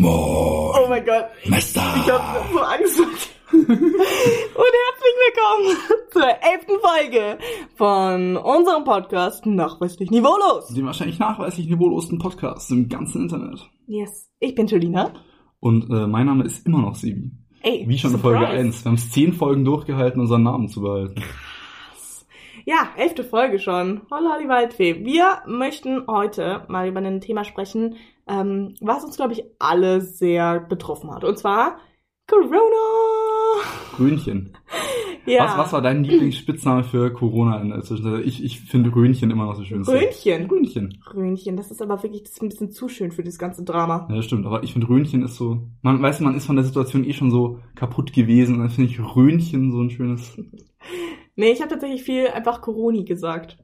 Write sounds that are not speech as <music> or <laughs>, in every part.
Moin. Oh mein Gott. Meister. Ich hab so Angst. Und herzlich willkommen zur elften Folge von unserem Podcast Nachweislich Niveaulos. Den wahrscheinlich nachweislich niveaulosen Podcast im ganzen Internet. Yes. Ich bin Julina. Und äh, mein Name ist immer noch Sebi. Ey, Wie schon in. Folge 1. Wir haben es zehn Folgen durchgehalten, unseren Namen zu behalten. Ja, elfte Folge schon. Holla die Waldfee. Wir möchten heute mal über ein Thema sprechen, ähm, was uns, glaube ich, alle sehr betroffen hat. Und zwar Corona. Röhnchen. Ja. Was, was war dein Lieblingsspitzname für Corona in der Zwischenzeit? Ich, ich finde Röhnchen immer noch so schön. Röhnchen. Röhnchen. Röhnchen, das ist aber wirklich das ist ein bisschen zu schön für das ganze Drama. Ja, das stimmt. Aber ich finde Röhnchen ist so, man weiß, man ist von der Situation eh schon so kaputt gewesen. Und dann finde ich Röhnchen so ein schönes. Nee, ich habe tatsächlich viel einfach Coroni gesagt.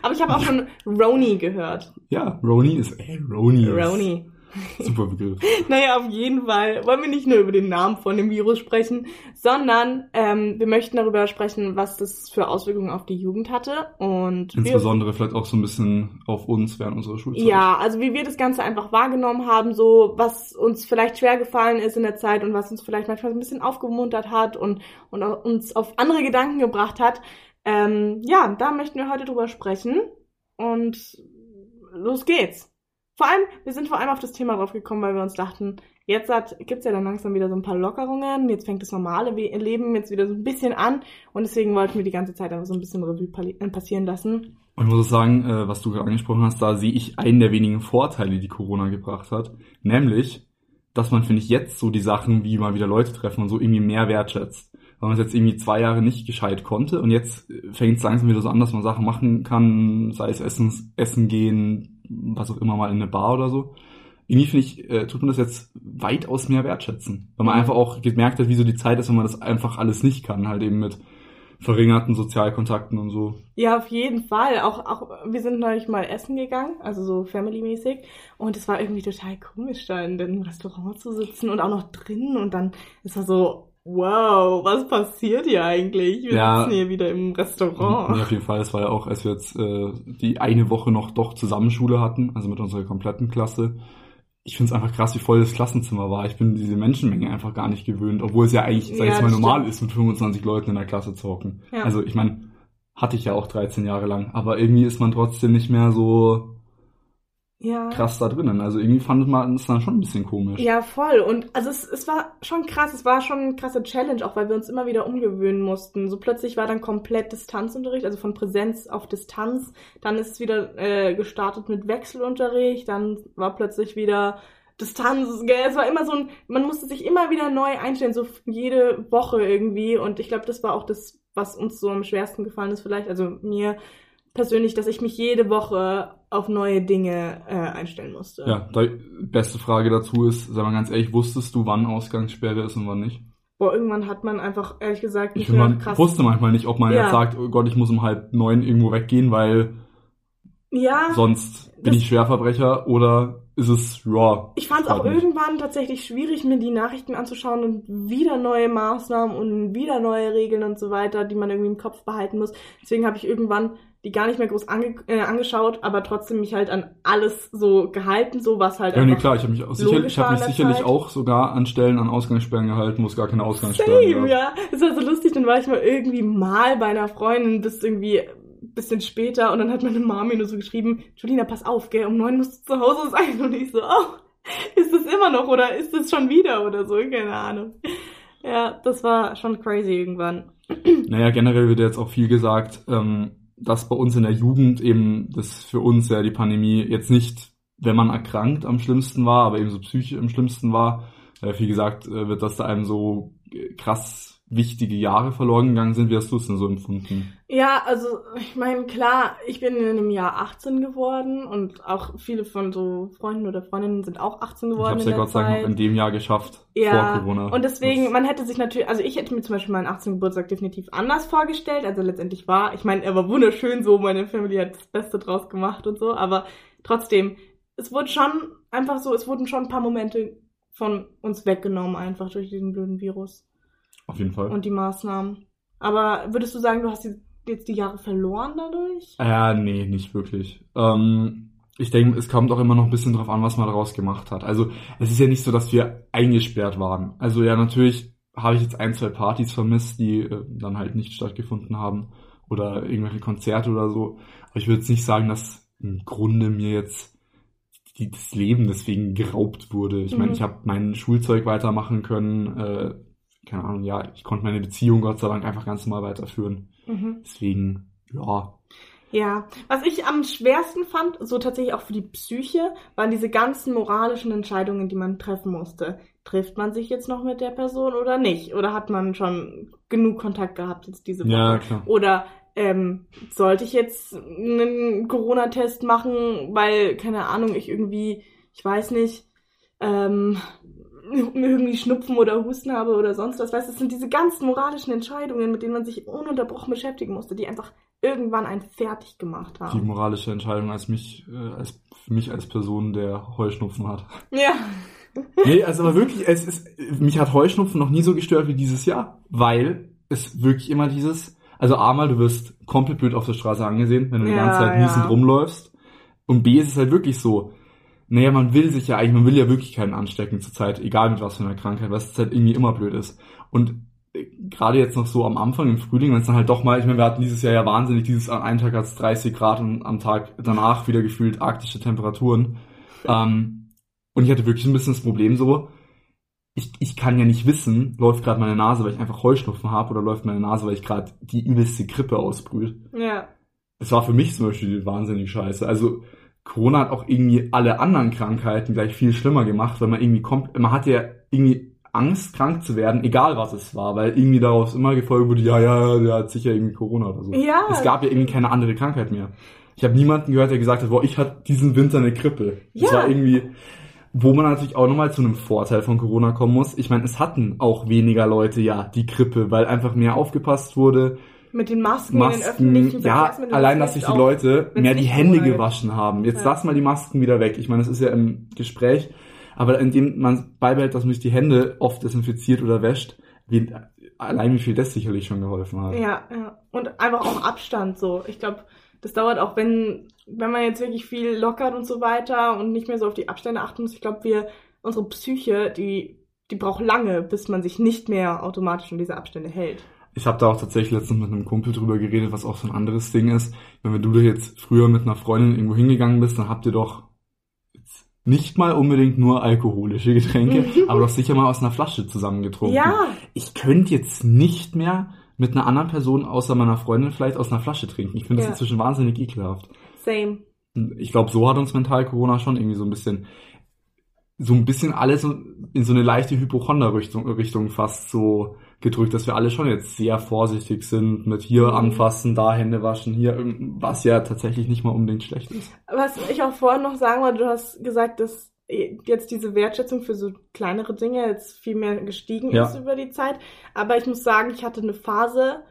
Aber ich habe auch schon Roni gehört. Ja, Roni ist, ey, Roni ist. Roni. <laughs> Super Begriff. Naja, auf jeden Fall wollen wir nicht nur über den Namen von dem Virus sprechen, sondern ähm, wir möchten darüber sprechen, was das für Auswirkungen auf die Jugend hatte und wir, Insbesondere vielleicht auch so ein bisschen auf uns während unserer Schulzeit. ja, also wie wir das Ganze einfach wahrgenommen haben, so was uns vielleicht schwer gefallen ist in der Zeit und was uns vielleicht manchmal ein bisschen aufgemuntert hat und, und uns auf andere Gedanken gebracht hat. Ähm, ja, da möchten wir heute drüber sprechen und los geht's. Vor allem, wir sind vor allem auf das Thema drauf gekommen, weil wir uns dachten, jetzt hat, gibt's ja dann langsam wieder so ein paar Lockerungen, jetzt fängt das normale Leben jetzt wieder so ein bisschen an und deswegen wollten wir die ganze Zeit einfach so ein bisschen Revue äh, passieren lassen. Und ich muss sagen, äh, was du gerade angesprochen hast, da sehe ich einen der wenigen Vorteile, die Corona gebracht hat. Nämlich, dass man, finde ich, jetzt so die Sachen, wie mal wieder Leute treffen und so irgendwie mehr wertschätzt. Weil man es jetzt irgendwie zwei Jahre nicht gescheit konnte und jetzt fängt es langsam wieder so an, dass man Sachen machen kann, sei es Essen, Essen gehen, was auch immer mal in eine Bar oder so. Irgendwie finde ich, äh, tut man das jetzt weitaus mehr wertschätzen. Weil man einfach auch gemerkt hat, wie so die Zeit ist, wenn man das einfach alles nicht kann, halt eben mit verringerten Sozialkontakten und so. Ja, auf jeden Fall. Auch, auch, wir sind neulich mal essen gegangen, also so family-mäßig. Und es war irgendwie total komisch, da in dem Restaurant zu sitzen und auch noch drinnen. Und dann, es war so, wow, was passiert hier eigentlich? Wir Ja. sitzen hier wieder im Restaurant. Nee, auf jeden Fall. Es war ja auch, als wir jetzt äh, die eine Woche noch doch zusammen Schule hatten, also mit unserer kompletten Klasse. Ich finde es einfach krass, wie voll das Klassenzimmer war. Ich bin diese Menschenmenge einfach gar nicht gewöhnt, obwohl es ja eigentlich, sag ich Ja, mal, normal stimmt. ist, mit 25 Leuten in der Klasse zu hocken. Ja. Also ich meine, hatte ich ja auch 13 Jahre lang, aber irgendwie ist man trotzdem nicht mehr so ja. krass da drinnen. Also irgendwie fand man es dann schon ein bisschen komisch. Ja, voll. Und also es, es war schon krass, es war schon eine krasse Challenge, auch weil wir uns immer wieder umgewöhnen mussten. So plötzlich war dann komplett Distanzunterricht, also von Präsenz auf Distanz. Dann ist es wieder äh, gestartet mit Wechselunterricht, dann war plötzlich wieder Distanz, gell? Es war immer so ein, man musste sich immer wieder neu einstellen, so jede Woche irgendwie. Und ich glaube, das war auch das, was uns so am schwersten gefallen ist, vielleicht, also mir persönlich, dass ich mich jede Woche auf neue Dinge äh, einstellen musste. Ja, die beste Frage dazu ist, sag mal ganz ehrlich, wusstest du, wann Ausgangssperre ist und wann nicht? Boah, irgendwann hat man einfach, ehrlich gesagt, Ich nicht finde, mehr man krass. wusste manchmal nicht, ob man Ja. jetzt sagt, oh Gott, ich muss um halb neun irgendwo weggehen, weil Ja, sonst bin ich Schwerverbrecher oder ist es raw? ich fand es auch irgendwann tatsächlich schwierig, mir die Nachrichten anzuschauen und wieder neue Maßnahmen und wieder neue Regeln und so weiter, die man irgendwie im Kopf behalten muss. Deswegen habe ich irgendwann die gar nicht mehr groß ange äh, angeschaut, aber trotzdem mich halt an alles so gehalten, so was halt Ja, nee, klar, ich habe mich, auch sicher, ich hab mich sicherlich Zeit. auch sogar an Stellen an Ausgangssperren gehalten, wo es gar keine Ausgangssperren Same, gab. ja. Es war so lustig, dann war ich mal irgendwie mal bei einer Freundin bis irgendwie bisschen später und dann hat meine Mama mir nur so geschrieben, Julina, pass auf, gell, um neun musst du zu Hause sein. Und ich so, oh, ist das immer noch oder ist das schon wieder oder so? Keine Ahnung. Ja, das war schon crazy irgendwann. Naja, generell wird jetzt auch viel gesagt, ähm, dass bei uns in der Jugend eben das für uns ja die Pandemie jetzt nicht, wenn man erkrankt, am schlimmsten war, aber eben so psychisch am schlimmsten war. Äh, wie gesagt, äh, wird, dass da einem so äh, krass wichtige Jahre verloren gegangen sind. Wie hast du es denn so empfunden? Ja, also ich meine, klar, ich bin in einem Jahr 18 geworden und auch viele von so Freunden oder Freundinnen sind auch 18 Ich geworden. habe es in ja Gott sei Dank noch in dem Jahr geschafft, Ja, vor Corona. und deswegen, Das- man hätte sich natürlich, also ich hätte mir zum Beispiel meinen 18. Geburtstag definitiv anders vorgestellt, also letztendlich war, ich meine, er war wunderschön so, meine Familie hat das Beste draus gemacht und so, aber trotzdem, es wurde schon einfach so, es wurden schon ein paar Momente von uns weggenommen, einfach durch diesen blöden Virus Auf jeden Fall. und die Maßnahmen. Aber würdest du sagen, du hast jetzt die Jahre verloren dadurch? Ja, nee, nicht wirklich. Ähm, ich denke, es kommt auch immer noch ein bisschen drauf an, was man daraus gemacht hat. Also es ist ja nicht so, dass wir eingesperrt waren. Also ja, natürlich habe ich jetzt ein, zwei Partys vermisst, die äh, dann halt nicht stattgefunden haben oder irgendwelche Konzerte oder so. Aber ich würde jetzt nicht sagen, dass im Grunde mir jetzt die, das Leben deswegen geraubt wurde. Ich meine, Mhm. ich habe mein Schulzeug weitermachen können. Äh, keine Ahnung, ja, ich konnte meine Beziehung Gott sei Dank einfach ganz normal weiterführen. Mhm. Deswegen, ja, Ja, was ich am schwersten fand, so tatsächlich auch für die Psyche, waren diese ganzen moralischen Entscheidungen, die man treffen musste. Trifft man sich jetzt noch mit der Person oder nicht? Oder hat man schon genug Kontakt gehabt jetzt diese Woche? ja klar. Oder ähm, sollte ich jetzt einen Corona-Test machen, weil, keine Ahnung, ich irgendwie, ich weiß nicht, ähm, irgendwie Schnupfen oder Husten habe oder sonst was. Weißt du, das sind diese ganzen moralischen Entscheidungen, mit denen man sich ununterbrochen beschäftigen musste, die einfach irgendwann einen fertig gemacht Die haben. moralische Entscheidung als mich, äh, als für mich als Person, der Heuschnupfen hat. Ja. <laughs> Nee, also aber wirklich, es ist, mich hat Heuschnupfen noch nie so gestört wie dieses Jahr, weil es wirklich immer dieses, also A mal, du wirst komplett blöd auf der Straße angesehen, wenn du die Ja, ganze Zeit ja. niesend rumläufst. Und B ist es halt wirklich so, naja, man will sich ja eigentlich, man will ja wirklich keinen anstecken zur Zeit, egal mit was für einer Krankheit, was halt irgendwie immer blöd ist. Und äh, gerade jetzt noch so am Anfang im Frühling, wenn es dann halt doch mal, ich meine, wir hatten dieses Jahr ja wahnsinnig, dieses an einem Tag hat es 30 Grad und am Tag danach wieder gefühlt arktische Temperaturen. Ähm, und ich hatte wirklich ein bisschen das Problem so, ich, ich kann ja nicht wissen, läuft gerade meine Nase, weil ich einfach Heuschnupfen habe, oder läuft meine Nase, weil ich gerade die übelste Grippe ausbrüht. Ja. Es war für mich zum Beispiel wahnsinnig scheiße. Also Corona hat auch irgendwie alle anderen Krankheiten gleich viel schlimmer gemacht, weil man irgendwie kommt, man hatte ja irgendwie Angst, krank zu werden, egal was es war, weil irgendwie daraus immer gefolgt wurde, ja, ja, der hat sicher irgendwie Corona oder so. Ja. Es gab ja irgendwie keine andere Krankheit mehr. Ich habe niemanden gehört, der gesagt hat, boah, ich hatte diesen Winter eine Grippe. Das Ja. war irgendwie, wo man natürlich auch nochmal zu einem Vorteil von Corona kommen muss. Ich meine, es hatten auch weniger Leute ja die Grippe, weil einfach mehr aufgepasst wurde. Mit den Masken, in den Masken, öffentlichen ja, Verkehrsmitteln, allein, das dass sich die. Leute mehr die Hände rumreicht. gewaschen haben. Jetzt Ja. lass mal die Masken wieder weg. Ich meine, das ist ja im Gespräch, aber indem man beibehält, dass man sich die Hände oft desinfiziert oder wäscht, wie, allein wie viel das sicherlich schon geholfen hat. Ja, ja. Und einfach auch Abstand so. Ich glaube, das dauert auch, wenn, wenn man jetzt wirklich viel lockert und so weiter und nicht mehr so auf die Abstände achten muss. Ich glaube, wir, unsere Psyche, die, die braucht lange, bis man sich nicht mehr automatisch an diese Abstände hält. Ich habe da auch tatsächlich letztens mit einem Kumpel drüber geredet, was auch so ein anderes Ding ist. Wenn du jetzt früher mit einer Freundin irgendwo hingegangen bist, dann habt ihr doch nicht mal unbedingt nur alkoholische Getränke, <laughs> aber doch sicher mal aus einer Flasche zusammengetrunken. Ja, Ich könnte jetzt nicht mehr mit einer anderen Person außer meiner Freundin vielleicht aus einer Flasche trinken. Ich finde das Ja. inzwischen wahnsinnig ekelhaft. same. Ich glaube, so hat uns mental Corona schon irgendwie so ein bisschen, so ein bisschen alles in so eine leichte Hypochonder-Richtung Richtung fast so gedrückt, dass wir alle schon jetzt sehr vorsichtig sind mit hier Mhm. anfassen, da Hände waschen, hier, was ja tatsächlich nicht mal unbedingt schlecht ist. Was ich auch vorhin noch sagen wollte, du hast gesagt, dass jetzt diese Wertschätzung für so kleinere Dinge jetzt viel mehr gestiegen Ja. ist über die Zeit. Aber ich muss sagen, ich hatte eine Phase,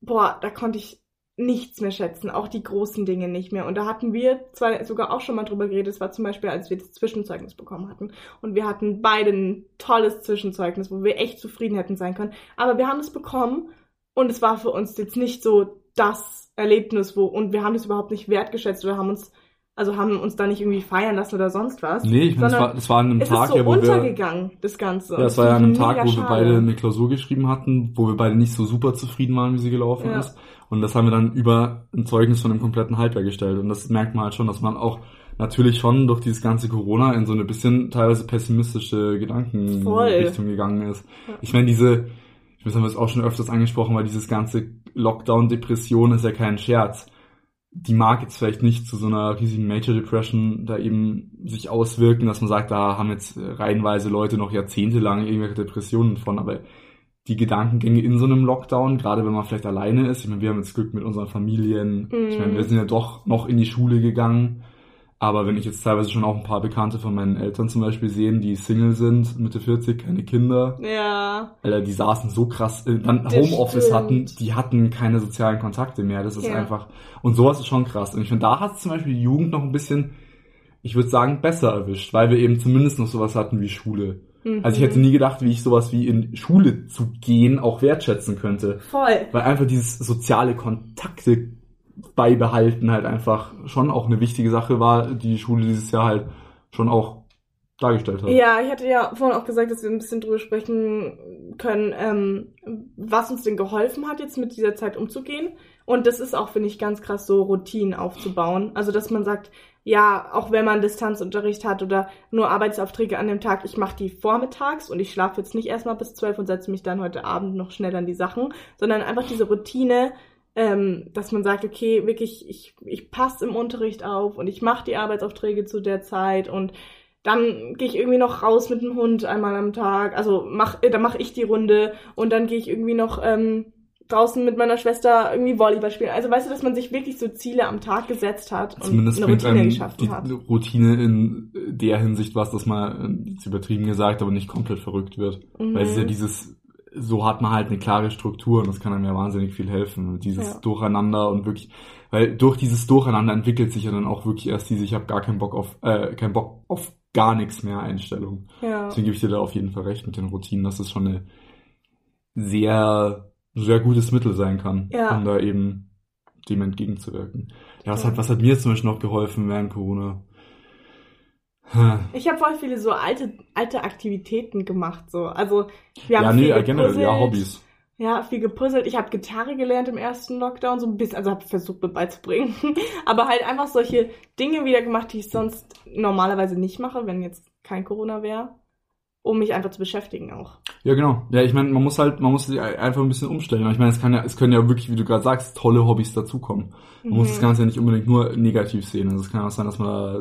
boah, da konnte ich nichts mehr schätzen, auch die großen Dinge nicht mehr. Und da hatten wir zwar sogar auch schon mal drüber geredet, es war zum Beispiel, als wir das Zwischenzeugnis bekommen hatten. Und wir hatten beide ein tolles Zwischenzeugnis, wo wir echt zufrieden hätten sein können. Aber wir haben es bekommen und es war für uns jetzt nicht so das Erlebnis, wo, und wir haben das überhaupt nicht wertgeschätzt oder haben uns, also haben uns da nicht irgendwie feiern lassen oder sonst was. Nee, ich meine, das Sondern war, das war an einem es Tag, so ja, wo wir, untergegangen, das Ganze. Ja, es war ja an einem Tag, wo wir beide eine Klausur geschrieben hatten, wo wir beide nicht so super zufrieden waren, wie sie gelaufen Ja. ist. Und das haben wir dann über ein Zeugnis von einem kompletten Halbjahr gestellt. Und das merkt man halt schon, dass man auch natürlich schon durch dieses ganze Corona in so eine bisschen teilweise pessimistische Gedankenrichtung gegangen ist. Ja. Ich meine, diese, ich weiß, haben wir es auch schon öfters angesprochen, weil dieses ganze Lockdown-Depression ist ja kein Scherz. Die mag jetzt vielleicht nicht zu so einer riesigen Major Depression da eben sich auswirken, dass man sagt, da haben jetzt reihenweise Leute noch jahrzehntelang irgendwelche Depressionen von, aber die Gedankengänge in so einem Lockdown, gerade wenn man vielleicht alleine ist, ich meine, wir haben jetzt Glück mit unseren Familien, ich meine, wir Mhm. sind ja doch noch in die Schule gegangen, aber wenn ich jetzt teilweise schon auch ein paar Bekannte von meinen Eltern zum Beispiel sehen, die Single sind, Mitte 40, keine Kinder, Ja, Alter, die saßen so krass, äh, dann Das Homeoffice stimmt. hatten, die hatten keine sozialen Kontakte mehr. Das ist Ja. einfach, und sowas ist schon krass. Und ich finde, da hat zum Beispiel die Jugend noch ein bisschen, ich würde sagen, besser erwischt, weil wir eben zumindest noch sowas hatten wie Schule. Mhm. Also ich hätte nie gedacht, wie ich sowas wie in Schule zu gehen auch wertschätzen könnte. voll. Weil einfach dieses soziale Kontakte beibehalten halt einfach schon auch eine wichtige Sache war, die Schule dieses Jahr halt schon auch dargestellt hat. Ja, ich hatte ja vorhin auch gesagt, dass wir ein bisschen drüber sprechen können, ähm, was uns denn geholfen hat, jetzt mit dieser Zeit umzugehen. Und das ist auch, finde ich, ganz krass, so Routinen aufzubauen. Also, dass man sagt, ja, auch wenn man Distanzunterricht hat oder nur Arbeitsaufträge an dem Tag, ich mache die vormittags und ich schlafe jetzt nicht erstmal bis zwölf und setze mich dann heute Abend noch schnell an die Sachen, sondern einfach diese Routine, ähm, dass man sagt, okay, wirklich, ich, ich passe im Unterricht auf und ich mache die Arbeitsaufträge zu der Zeit und dann gehe ich irgendwie noch raus mit dem Hund einmal am Tag. Also mach, äh, dann mache ich die Runde und dann gehe ich irgendwie noch ähm, draußen mit meiner Schwester irgendwie Volleyball spielen. Also weißt du, dass man sich wirklich so Ziele am Tag gesetzt hat und Zumindest eine bringt Routine geschaffen die hat. Routine in der Hinsicht was, dass man, äh, jetzt übertrieben gesagt, aber nicht komplett verrückt wird. Mhm. Weil es ist ja dieses, so hat man halt eine klare Struktur und das kann einem ja wahnsinnig viel helfen. Dieses Ja. Durcheinander und wirklich, weil durch dieses Durcheinander entwickelt sich ja dann auch wirklich erst diese, ich habe gar keinen Bock auf, äh, keinen Bock auf gar nichts mehr Einstellung. Ja. Deswegen gebe ich dir da auf jeden Fall recht mit den Routinen, dass es schon eine sehr, sehr gutes Mittel sein kann, Ja. um da eben dem entgegenzuwirken. Ja, was hat, was hat mir zum Beispiel noch geholfen während Corona? Hm. Ich habe voll viele so alte, alte Aktivitäten gemacht, so. Also, wir haben Ja, viel nee, äh, generell, ja. Hobbys. Ja, viel gepuzzelt. Ich habe Gitarre gelernt im ersten Lockdown, so ein bisschen, also habe versucht mir beizubringen. <laughs> Aber halt einfach solche Dinge wieder gemacht, die ich sonst normalerweise nicht mache, wenn jetzt kein Corona wäre, um mich einfach zu beschäftigen auch. Ja, genau. Ja, ich meine, man muss halt, man muss sich einfach ein bisschen umstellen. Aber Ich meine, es kann ja, es können ja wirklich, wie du gerade sagst, tolle Hobbys dazukommen. Man muss Mhm. das Ganze ja nicht unbedingt nur negativ sehen. Also es kann auch sein, dass man da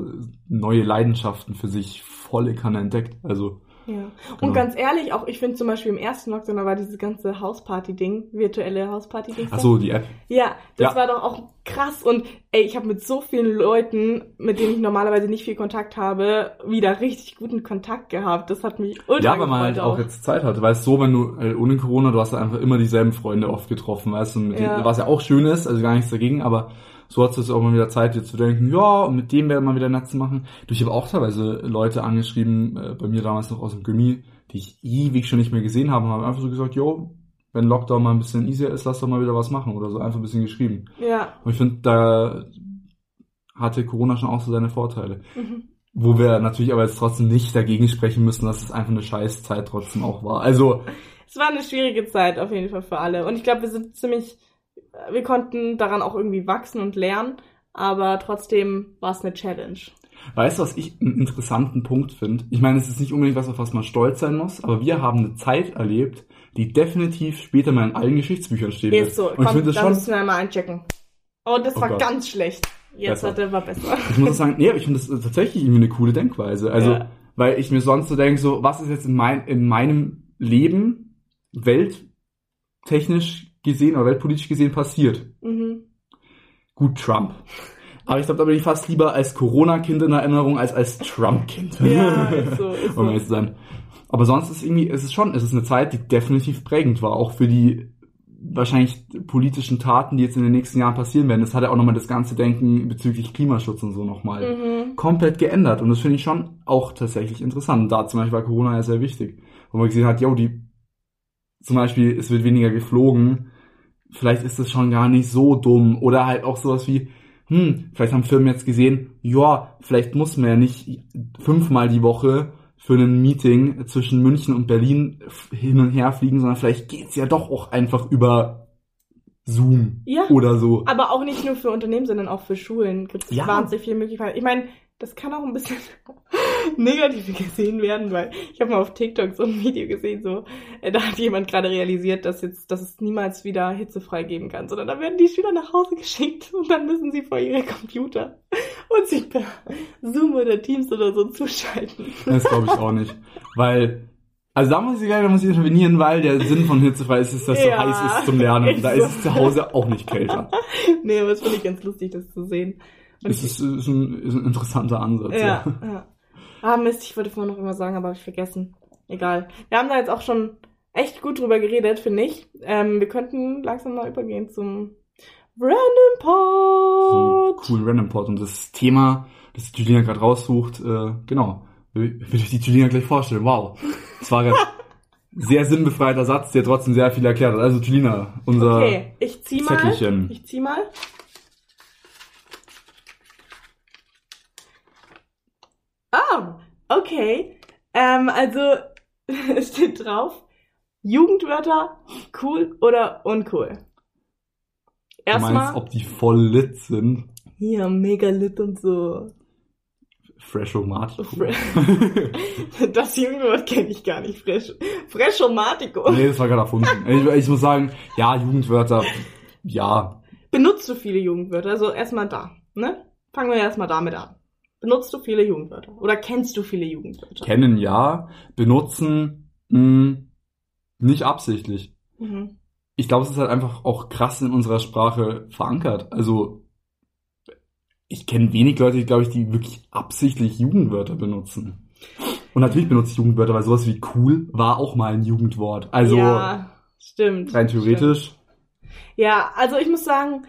neue Leidenschaften für sich volle Kanne entdeckt. Also, Ja. Und Genau. ganz ehrlich, auch ich finde zum Beispiel im ersten Lockdown, da war dieses ganze Hausparty-Ding, virtuelle Hausparty-Ding. ach so, die App. Ja, das Ja. war doch auch krass. Und ey, ich habe mit so vielen Leuten, mit denen ich normalerweise nicht viel Kontakt habe, wieder richtig guten Kontakt gehabt. Das hat mich ultra Ja, weil man halt gefreut auch jetzt Zeit hatte. Weißt du, so, wenn du äh, ohne Corona, du hast einfach immer dieselben Freunde oft getroffen, weißt du, Ja. was ja auch schön ist, also gar nichts dagegen, aber so du jetzt auch mal wieder Zeit, dir zu denken, ja, und mit dem wäre mal wieder nett zu machen. Du, ich habe auch teilweise Leute angeschrieben, äh, bei mir damals noch aus dem Gummi, die ich ewig schon nicht mehr gesehen habe, und haben einfach so gesagt, jo, wenn Lockdown mal ein bisschen easier ist, lass doch mal wieder was machen oder so, einfach ein bisschen geschrieben. Ja. Und ich finde, da hatte Corona schon auch so seine Vorteile. Mhm. Wo wir natürlich aber jetzt trotzdem nicht dagegen sprechen müssen, dass es einfach eine scheiß Zeit trotzdem auch war. Also, Es war eine schwierige Zeit auf jeden Fall für alle. Und ich glaube, wir sind ziemlich, wir konnten daran auch irgendwie wachsen und lernen. Aber trotzdem war es eine Challenge. weißt du, was ich einen interessanten Punkt finde? Ich meine, es ist nicht unbedingt was, auf was man stolz sein muss, aber wir haben eine Zeit erlebt, die definitiv später mal in allen Geschichtsbüchern stehen wird. Ist so, Und ich komm, finde das da schon, müssen wir mal einchecken. Oh, das Oh war Gott. ganz schlecht. Jetzt Besser. hat er war besser. ich muss sagen, nee, ich finde das tatsächlich irgendwie eine coole Denkweise. Also, Ja. weil ich mir sonst so denke, so, was ist jetzt in, mein, in meinem Leben welttechnisch gesehen oder weltpolitisch gesehen passiert? Mhm. Gut, Trump. Aber ich glaube, da bin ich fast lieber als Corona-Kind in Erinnerung als als Trump-Kind. Ja, ist so, ist <laughs> um so. ehrlich zu sein. Aber sonst ist irgendwie, es ist schon, es ist eine Zeit, die definitiv prägend war, auch für die wahrscheinlich politischen Taten, die jetzt in den nächsten Jahren passieren werden. Das hat ja auch nochmal das ganze Denken bezüglich Klimaschutz und so nochmal Mhm. komplett geändert. Und das finde ich schon auch tatsächlich interessant. Und da zum Beispiel war Corona ja sehr wichtig. Wo man gesehen hat, yo, die, zum Beispiel, es wird weniger geflogen. Vielleicht ist es schon gar nicht so dumm. Oder halt auch sowas wie, hm, vielleicht haben Firmen jetzt gesehen, ja, vielleicht muss man ja nicht fünfmal die Woche für ein Meeting zwischen München und Berlin hin und her fliegen, sondern vielleicht geht's ja doch auch einfach über Zoom Ja. oder so. Aber auch nicht nur für Unternehmen, sondern auch für Schulen gibt es Ja. wahnsinnig viele Möglichkeiten. Ich meine, das kann auch ein bisschen <laughs> negativ gesehen werden, weil ich habe mal auf TikTok so ein Video gesehen, so äh, da hat jemand gerade realisiert, dass jetzt, dass es niemals wieder hitzefrei geben kann, sondern da werden die Schüler nach Hause <laughs> geschickt und dann müssen sie vor ihre Computer <laughs> und sich per Zoom oder Teams oder so zuschalten. Das glaube ich auch nicht. Weil, also da muss ich leider muss ich intervenieren, weil der Sinn von hitzefrei ist, ist, dass es Ja, so heiß ist zum Lernen. ist Da so. ist es zu Hause auch nicht kälter. nee, aber es finde ich ganz lustig, das zu sehen. Und Es ist, ist, ein, ist ein interessanter Ansatz. Ja, ja. Ah, Mist, ich wollte vorhin noch immer sagen, aber habe ich vergessen. Egal. Wir haben da jetzt auch schon echt gut drüber geredet, finde ich. Ähm, wir könnten langsam mal übergehen zum Random So Pod. einen coolen Random Pod. Und das Thema, das die Julina gerade raussucht, äh, genau, will, ich die Julina gleich vorstellen. Wow. Das war gerade <laughs> sehr sinnbefreiter Satz, der trotzdem sehr viel erklärt hat. Also Julina, unser Okay, ich zieh mal. Zettelchen. Ich zieh mal. Okay. Ähm, also, <laughs> es steht drauf, Jugendwörter, cool oder uncool? Du Erstmal, meinst, ob die voll lit sind? hier, mega lit und so. Freshomatic. Fre- <laughs> Das Jugendwort kenne ich gar nicht. Fresh, Freschomatico. nee, das war gerade erfunden. Ich, ich muss sagen, ja, Jugendwörter, ja. Benutzt du viele Jugendwörter? Also erstmal da, ne? Fangen wir erstmal damit an. Benutzt du viele Jugendwörter? Oder kennst du viele Jugendwörter? Kennen ja, benutzen mh, nicht absichtlich. Mhm. Ich glaube, es ist halt einfach auch krass in unserer Sprache verankert. Also ich kenne wenig Leute, die, glaube ich, die wirklich absichtlich Jugendwörter benutzen. Und natürlich benutze ich Jugendwörter, weil sowas wie cool war auch mal ein Jugendwort. Also ja, stimmt. rein theoretisch. Stimmt. Ja, also ich muss sagen,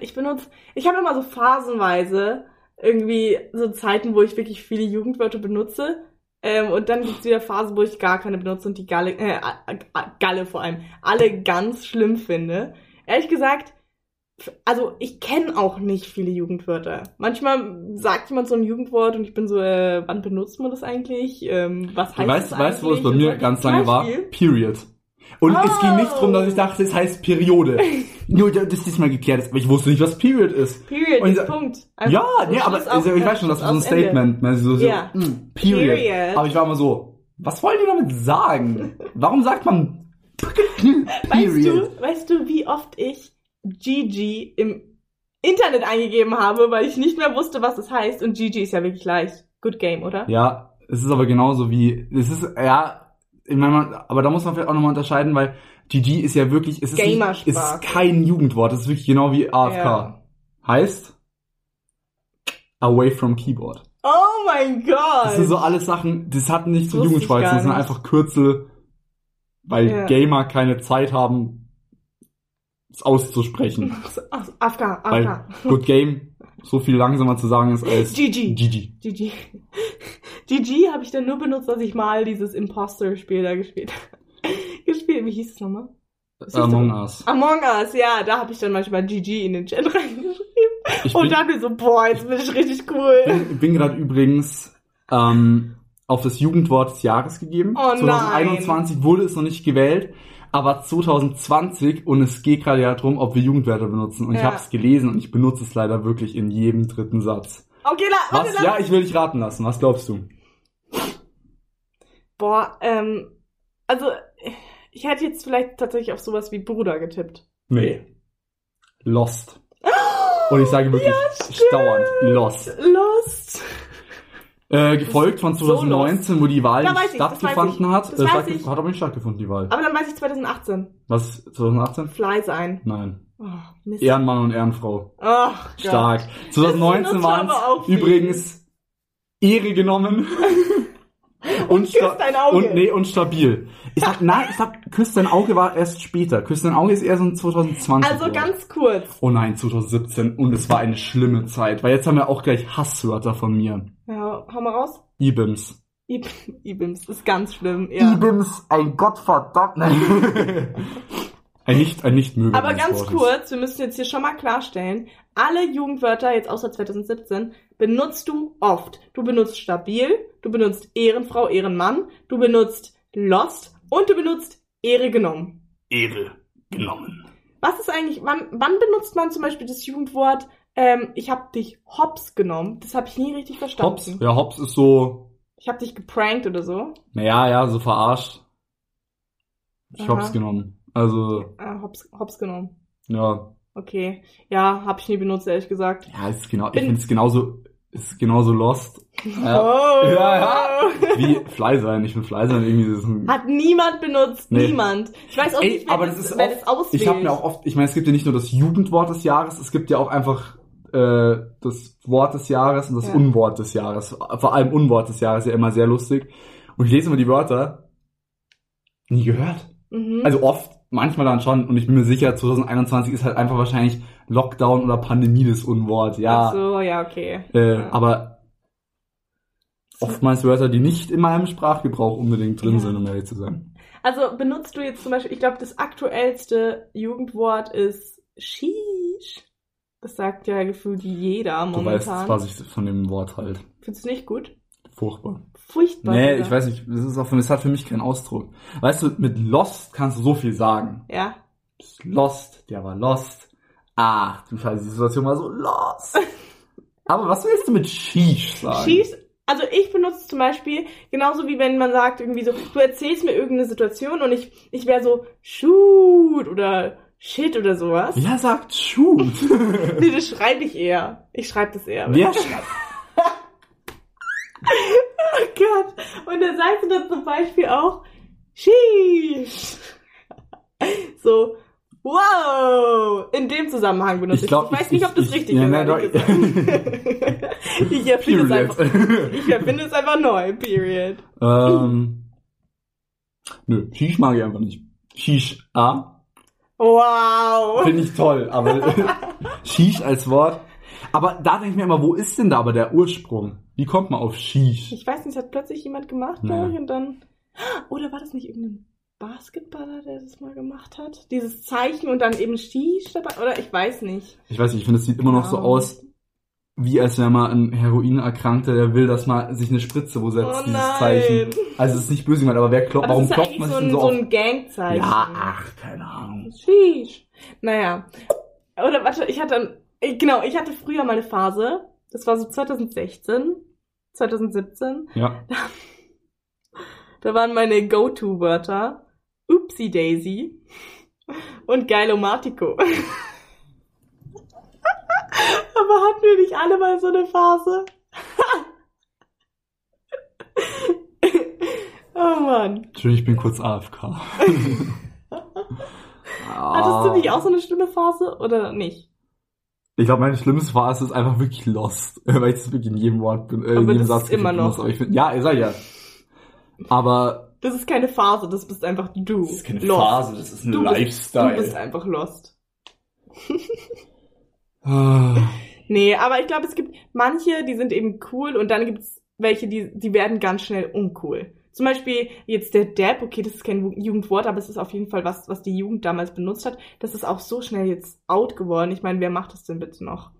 ich benutze, ich habe immer so phasenweise irgendwie so Zeiten, wo ich wirklich viele Jugendwörter benutze. Ähm, und dann gibt's wieder Phasen, wo ich gar keine benutze und die Galle, äh, Galle vor allem, alle ganz schlimm finde. Ehrlich gesagt, also ich kenne auch nicht viele Jugendwörter. Manchmal sagt jemand so ein Jugendwort und ich bin so, äh, wann benutzt man das eigentlich? Ähm, was heißt weißt das weißt du, wo es bei eigentlich? mir ganz lange war? Period. Und es ging nicht Oh. drum, dass ich dachte, es heißt Periode. <laughs> Nur, dass das mal geklärt ist. Aber ich wusste nicht, was Period ist. Period, Und ist ich- Punkt. ja, Einfach so nee, aber also, ich weiß schon, das ist so ein. Statement. Ne? So, so, Ja. mm, period. Period. Aber ich war immer so, was wollen die damit sagen? Warum sagt man <laughs> Weißt Period? du, weißt du, wie oft ich GG im Internet eingegeben habe, weil ich nicht mehr wusste, was es heißt. Und GG ist ja wirklich leicht. Good game, oder? Ja, es ist aber genauso wie, es ist, ja, meine, aber da muss man vielleicht auch nochmal unterscheiden, weil GG ist ja wirklich, es ist, nicht, ist kein Jugendwort, es ist wirklich genau wie AFK. Ja. Heißt, away from keyboard. Oh mein Gott! Das sind so alles Sachen, das hat nicht zu Wusste ich Jugendsprache, gar das sind einfach Kürzel, weil Ja. Gamer keine Zeit haben, es auszusprechen. <laughs> AFK, weil AFK. Good Game so viel langsamer zu sagen ist als GG. GG. GG. GG habe ich dann nur benutzt, als ich mal dieses Imposter-Spiel da gespielt <laughs> gespielt. Wie hieß es nochmal? Among? Us. Among Us, ja, da habe ich dann manchmal GG in den Chat <laughs> reingeschrieben. Ich Und bin, dachte mir so, boah, jetzt bin ich richtig cool. bin, bin gerade übrigens ähm, auf das Jugendwort des Jahres gegeben. Oh nein. 2021 wurde es noch nicht gewählt, aber 2020 und es geht gerade ja darum, ob wir Jugendwörter benutzen. Und ich Ja. habe es gelesen und ich benutze es leider wirklich in jedem dritten Satz. Okay, la, warte, Was? lass- Ja, ich will dich raten lassen. Was glaubst du? Boah, ähm, also, ich hätte jetzt vielleicht tatsächlich auf sowas wie Bruder getippt. Nee. Lost. Und ich sage wirklich dauernd Lost. Lost. Äh, gefolgt von So 2019, wo die Wahl Ja, nicht ich, stattgefunden hat. Äh, Das stattgef- ich. Hat aber nicht stattgefunden, die Wahl. Aber dann weiß ich 2018. Was? 2018? Fly sein. Nein. Oh, Mist. Ehrenmann und Ehrenfrau. Ach, Gott. Stark. Das 2019 benutzt waren übrigens Ehre genommen. <laughs> und, küsst dein Auge. und nee, und stabil. Ich sag, nein, ich sag, küsst dein Auge war erst später. Küsst dein Auge ist eher so ein 2020. Also ganz kurz. Oh nein, 2017. Und es war eine schlimme Zeit. Weil jetzt haben wir auch gleich Hasswörter von mir. Ja, hau mal raus. Ibims. Ib <laughs> Ibims ist ganz schlimm, ja. Ibims, ein Gottverdammt. <laughs> Ein nicht, ein nicht mögen. Aber ganz kurz, wir müssen jetzt hier schon mal klarstellen, alle Jugendwörter, jetzt außer 2017, benutzt du oft. Du benutzt stabil, du benutzt Ehrenfrau, Ehrenmann, du benutzt lost und du benutzt Ehre genommen. Ehre genommen. Was ist eigentlich, wann, wann benutzt man zum Beispiel das Jugendwort, ähm, ich hab dich hops genommen? Das habe ich nie richtig Hops. verstanden. Ja, Hops ist so, Ich hab dich geprankt oder so. naja, ja, so verarscht. Ich Aha. Hops genommen. Also, Äh, hops, hops genommen. ja. Okay. Ja, hab ich nie benutzt, ehrlich gesagt. Ja, ist genau, ich Bin- finde es genauso, ist genauso lost. Ja. Oh. Ja, ja. Wie Fly sein. Ich finde Fly sein irgendwie, ist ein, Hat niemand benutzt, Nee. niemand. Ich weiß auch Ey, nicht, wer, aber das, das ist wer oft- das auswählt. Ich habe mir auch oft, ich meine, es gibt ja nicht nur das Jugendwort des Jahres, es gibt ja auch einfach äh, das Wort des Jahres und das Ja. Unwort des Jahres. Vor allem Unwort des Jahres ja immer sehr lustig. Und ich lese immer die Wörter, nie gehört. Mhm. Also oft, manchmal dann schon. Und ich bin mir sicher, 2021 ist halt einfach wahrscheinlich Lockdown oder Pandemie das Unwort. Ja, Ach so, ja, okay. äh, ja. aber oftmals Wörter, die nicht in meinem Sprachgebrauch unbedingt drin Ja. sind, um ehrlich zu sein. Also benutzt du jetzt zum Beispiel, ich glaube, das aktuellste Jugendwort ist Sheesh. Das sagt ja gefühlt jeder Du weißt, momentan. was ich von dem Wort halt. Findest du nicht gut? Furchtbar. Furchtbar. Nee, sogar. ich weiß nicht, das ist auch für, das hat für mich keinen Ausdruck. Weißt du, mit Lost kannst du so viel sagen. Ja. Lost, der war Lost. Ach, du Scheiße, die Situation war so lost. <laughs> Aber was willst du mit Sheesh sagen? Schieß. Also ich benutze zum Beispiel genauso wie wenn man sagt irgendwie so, du erzählst mir irgendeine Situation und ich ich wäre so shoot oder shit oder sowas. Wer sagt Shoot? <laughs> Nee, das schreibe ich eher. Ich schreibe das eher. Wer <laughs> schreibt? Oh Gott. Und dann sagst du dann zum Beispiel auch Sheesh. So, wow. In dem Zusammenhang benutze Ich ich. glaub, ich weiß ich- nicht, ob das ich- richtig ja, ist. gesagt. <laughs> ich erfinde es einfach. Ich erfinde es einfach neu. Period. ähm, nö, Sheesh mag ich einfach nicht. Sheesh, ah, Wow. finde ich toll, aber <laughs> Sheesh als Wort. Aber da denke ich mir immer, wo ist denn da aber der Ursprung? Wie kommt man auf Sheesh? Ich weiß nicht, hat plötzlich jemand gemacht, Ja. glaube ich, und dann. Oder war das nicht irgendein Basketballer, der das mal gemacht hat? Dieses Zeichen und dann eben Shish dabei? Oder ich weiß nicht. Ich weiß nicht, ich finde, es sieht immer noch so aus, wie als wäre mal ein Heroinerkrankter, der will, dass man sich eine Spritze wo setzt, Oh dieses nein. Zeichen. Also es ist nicht böse gemeint, aber wer klopft, Aber warum klopft man eigentlich sich so denn ein, so so ein Gangzeichen. Ja, ach, keine Ahnung. Sheesh. Naja. Oder warte, ich hatte, genau, ich hatte früher mal eine Phase, das war so 2016, 2017, Ja. da waren meine Go-To-Wörter Oopsie Daisy und Geilomatico. Aber hatten wir nicht alle mal so eine Phase? oh Mann. Entschuldigung, ich bin kurz AFK. <laughs> Hattest du nicht auch so eine schlimme Phase oder nicht? Ich glaube, meine schlimmste Phase ist einfach wirklich lost, <laughs> weil ich das wirklich in jedem Wort bin, äh, in Aber jedem das Satz ist immer noch. Aber ich find, ja, ich sag ja. Aber Das ist keine Phase, das bist einfach du. das ist keine Lost. Phase, das ist ein Du bist, Lifestyle. du bist einfach lost. Ah. Nee, aber ich glaube, es gibt manche, die sind eben cool und dann gibt's welche, die, die werden ganz schnell uncool. Zum Beispiel jetzt der Dab, okay, das ist kein Jugendwort, aber es ist auf jeden Fall was, was die Jugend damals benutzt hat. Das ist auch so schnell jetzt out geworden. Ich meine, wer macht das denn bitte noch?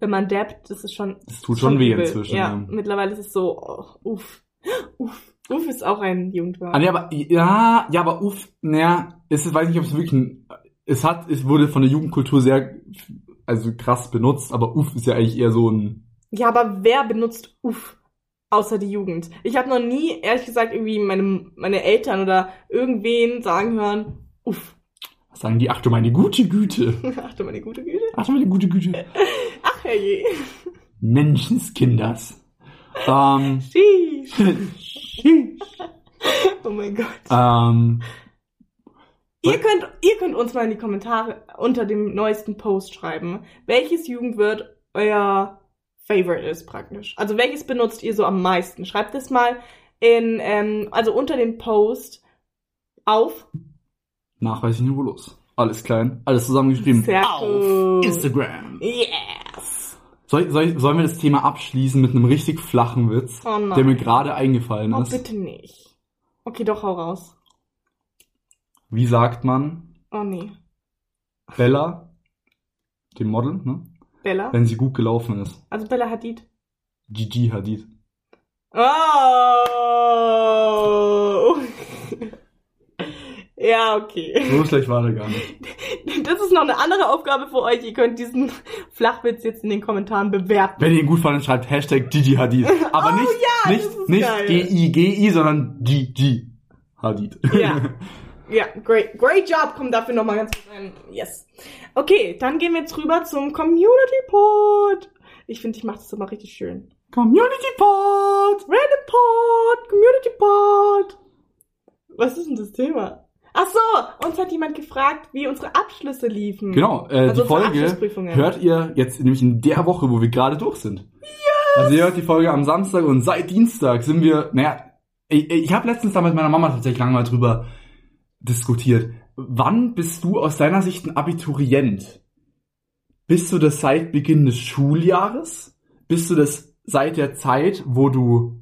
Wenn man dabbt, das ist schon. Das tut schon weh inzwischen. Ja, Ja. mittlerweile ist es so, oh, uff. <gasps> Uff. Uff ist auch ein Jugendwort. Ah, nee, aber, ja, ja, aber uff, naja, ist es, weiß nicht, ob es wirklich ein, es hat, es wurde von der Jugendkultur sehr, also krass benutzt, aber uff ist ja eigentlich eher so ein, Ja, aber wer benutzt Uff außer die Jugend? Ich habe noch nie, ehrlich gesagt, irgendwie meine, meine Eltern oder irgendwen sagen hören, Uff. was sagen die, <laughs> ach du meine gute Güte, Ach du meine gute Güte. ach du meine gute Güte, Ach herrje. Menschenskinders. Ähm, <laughs> Sheesh. <laughs> Oh mein Gott. ähm, Ihr könnt, ihr könnt uns mal in die Kommentare unter dem neuesten Post schreiben, welches Jugendwort euer Favorite ist praktisch. Also welches benutzt ihr so am meisten? Schreibt es mal in, ähm, also unter dem Post auf. nachweislich niveaulos. Alles klein, alles zusammengeschrieben. Auf. Instagram. Yes. Soll, soll, sollen wir das Thema abschließen mit einem richtig flachen Witz, Oh der mir gerade eingefallen Oh, ist? bitte nicht. Okay, doch, hau raus. Wie sagt man Oh nee. Bella, dem Model, ne? Bella? wenn sie gut gelaufen ist? Also Bella Hadid. Gigi Hadid. Oh. <laughs> ja, okay. So schlecht war der gar nicht. <laughs> Das ist noch eine andere Aufgabe für euch. Ihr könnt diesen Flachwitz jetzt in den Kommentaren bewerten. Wenn ihr ihn gut fandet, schreibt Hashtag Gigi Hadid. Aber <laughs> Oh nicht, ja, nicht, nicht. G-I-G-I, sondern Gigi Hadid. Ja. <laughs> Ja, great, great job. Komm dafür nochmal ganz kurz rein. Yes. Okay, dann gehen wir jetzt rüber zum Community Pod. Ich finde, ich mache das immer richtig schön. Community Pod! Random Pod, Community Pod. Was ist denn das Thema? Ach so, uns hat jemand gefragt, wie unsere Abschlüsse liefen. Genau, äh, Also die Folge hört ihr jetzt nämlich in der Woche, wo wir gerade durch sind. Yes! Also ihr hört die Folge am Samstag und seit Dienstag sind wir, naja, ich, ich habe letztens da mit meiner Mama tatsächlich lange mal drüber diskutiert. Wann bist du aus deiner Sicht ein Abiturient? Bist du das seit Beginn des Schuljahres? Bist du das seit der Zeit, wo du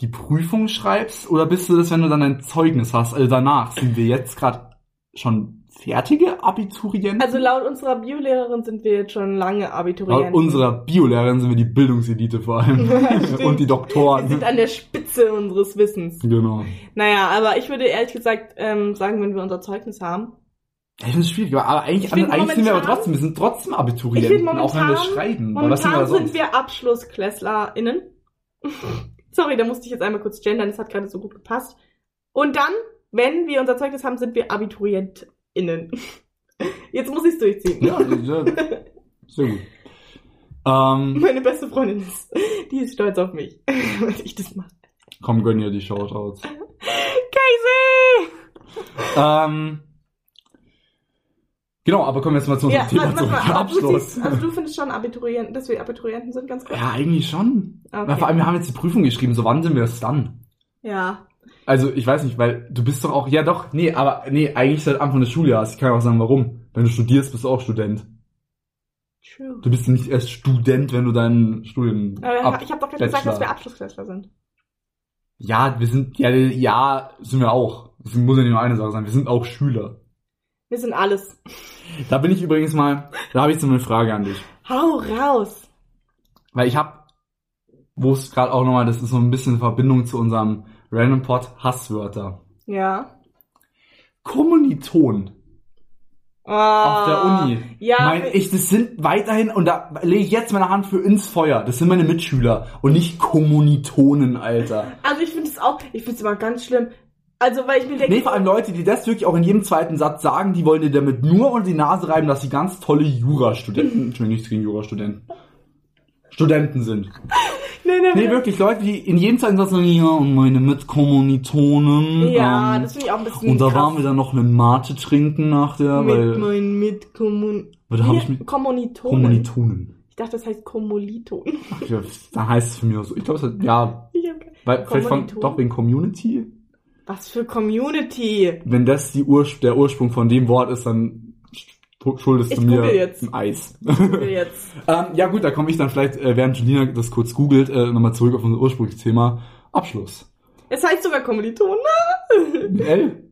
die Prüfung schreibst? Oder bist du das, wenn du dann ein Zeugnis hast? Also danach sind wir jetzt gerade schon fertige Abiturienten. Also laut unserer Biolehrerin sind wir jetzt schon lange Abiturienten. Laut unserer Biolehrerin sind wir die Bildungselite vor allem. <laughs> <laughs> Und die wir Doktoren. sind an der Spitze unseres Wissens. Genau. Naja, aber ich würde ehrlich gesagt ähm, sagen, wenn wir unser Zeugnis haben. Ich finde es schwierig, aber eigentlich, eigentlich sind wir aber momentan- trotzdem, wir sind trotzdem Abiturienten, finde auch wenn wir momentan- schreiben. Wir Momentan sind wir AbschlussklässlerInnen. <laughs> Sorry, da musste ich jetzt einmal kurz gendern, das hat gerade so gut gepasst. Und dann, wenn wir unser Zeugnis haben, sind wir AbiturientInnen. <laughs> Jetzt muss ich es durchziehen. Ja, ja, sehr gut. Ähm, Meine beste Freundin ist, die ist stolz auf mich, <laughs> wenn ich das mache. komm, gönn dir die Shoutouts. Casey! Ähm, genau, aber kommen wir jetzt mal zu unserem Ja, Thema warte, zurück. mal, du, Abschluss. siehst, also du findest schon Abiturienten, dass wir Abiturienten sind, ganz kurz? Ja, eigentlich schon. Okay. Na, vor allem, wir haben jetzt die Prüfung geschrieben, so wann sind wir es dann? Ja. Also, ich weiß nicht, weil du bist doch auch, ja doch, nee, aber nee, eigentlich seit Anfang des Schuljahres. Ich kann ja auch sagen, warum. Wenn du studierst, bist du auch Student. True. Du bist nicht erst Student, wenn du deinen Studien Aber ab. ich habe doch gerade gesagt, dass wir Abschlussklässler sind. Ja, wir sind, ja, ja, sind wir auch. Das muss ja nicht nur eine Sache sein, wir sind auch Schüler. Wir sind alles. Da bin ich übrigens mal, da habe ich so eine Frage an dich. Hau raus! Weil ich habe, wo es gerade auch nochmal, das ist so ein bisschen in Verbindung zu unserem Random Pod Hasswörter. Ja. Kommiliton auf der Uni. Ah, Ja, mein, ich, das sind weiterhin, und da lege ich jetzt meine Hand für ins Feuer. Das sind meine Mitschüler und nicht Kommilitonen, Alter. also ich finde es auch, ich finde es immer ganz schlimm. Also, weil ich mir denke, Nee, vor allem Leute, die das wirklich auch in jedem zweiten Satz sagen, die wollen dir damit nur unter die Nase reiben, dass sie ganz tolle Jurastudenten, Entschuldigung, nichts gegen Jurastudenten, Studenten sind. <laughs> nee, nee, Nee, wirklich, Leute, die in jedem zweiten Satz sagen, ja, und meine Mitkommilitonen. Ja, ähm, das finde ich auch ein bisschen Und da krass. waren wir dann noch eine Mate trinken nach der, mit weil meinen Mitkommun... Oder hab Nee, ich mit- Kommilitonen. Kommilitonen. Ich dachte, das heißt Kommiliton. Ach, ja, da heißt es für mich auch so. Ich glaube, es hat, ja, Ich hab keine- weil, vielleicht von, Kommilitonen? doch wegen Community. Was für Community? Wenn das die Ur der Ursprung von dem Wort ist, dann sch- schuldest Ich du mir jetzt. ein Eis. Ich jetzt. <laughs> ähm, ja gut, da komme ich dann vielleicht, äh, während Julina das kurz googelt, äh, nochmal zurück auf unser Ursprungsthema. Abschluss. Es heißt sogar Kommiliton. L?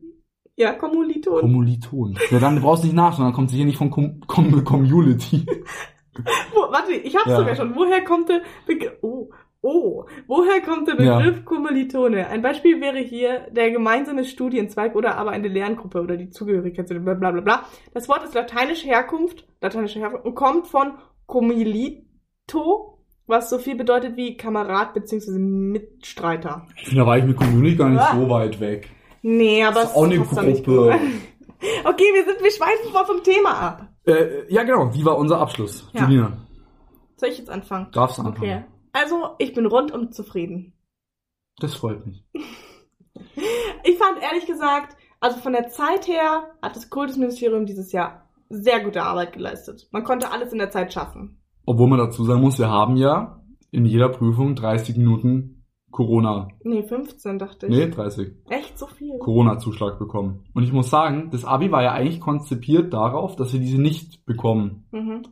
Ja, Kommiliton. Kommiliton. Ja, dann brauchst du nicht nachschauen, dann kommt sie hier nicht von Com Com Community. <laughs> Wo, warte, ich hab's Ja. sogar schon. Woher kommt der Begriff? Oh, oh. Woher kommt der Ja. Begriff Kommilitone? Ein Beispiel wäre hier der gemeinsame Studienzweig oder aber eine Lerngruppe oder die Zugehörigkeit zu dem bla bla bla bla. Das Wort ist lateinische Herkunft, lateinische Herkunft und kommt von Commilito, was so viel bedeutet wie Kamerad bzw. Mitstreiter. Ich finde, da war ich mit Community gar nicht Ah. so weit weg. Nee, aber Das ist auch eine Gruppe. <laughs> Okay, wir sind, wir schweifen mal vom Thema ab. Äh, ja, genau. Wie war unser Abschluss? Ja. Julina, Soll ich jetzt anfangen? darfst du anfangen. Okay. Also, ich bin rundum zufrieden. Das freut mich. <laughs> Ich fand ehrlich gesagt, also von der Zeit her hat das Kultusministerium dieses Jahr sehr gute Arbeit geleistet. Man konnte alles in der Zeit schaffen. Obwohl man dazu sagen muss, wir haben ja in jeder Prüfung 30 Minuten Corona, Nee, 15 dachte ich. nee, 30, Echt so viel? Corona-Zuschlag bekommen. Und ich muss sagen, das Abi war ja eigentlich konzipiert darauf, dass wir diese nicht bekommen. Mhm.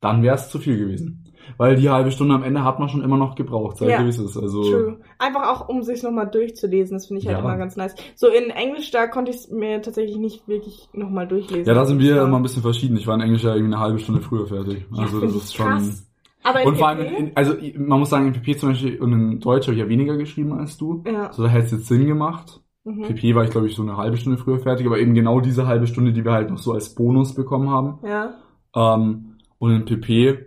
Dann wäre es zu viel gewesen. Weil die halbe Stunde am Ende hat man schon immer noch gebraucht, sei Ja. wie es ist. Also, True. Einfach auch, um sich nochmal durchzulesen. Das finde ich halt Ja. immer ganz nice. So in Englisch, da konnte ich es mir tatsächlich nicht wirklich nochmal durchlesen. ja, da sind wir war- immer ein bisschen verschieden. Ich war in Englisch ja irgendwie eine halbe Stunde früher fertig. Ja, Also find das ist schon... krass. Aber in Und vor allem, in, also man muss sagen, in PP zum Beispiel und in Deutsch habe ich ja weniger geschrieben als du. ja. Also da hätte es jetzt Sinn gemacht. Mhm. PP war ich, glaube ich, so eine halbe Stunde früher fertig, aber eben genau diese halbe Stunde, die wir halt noch so als Bonus bekommen haben. Ja. Ähm, und in PP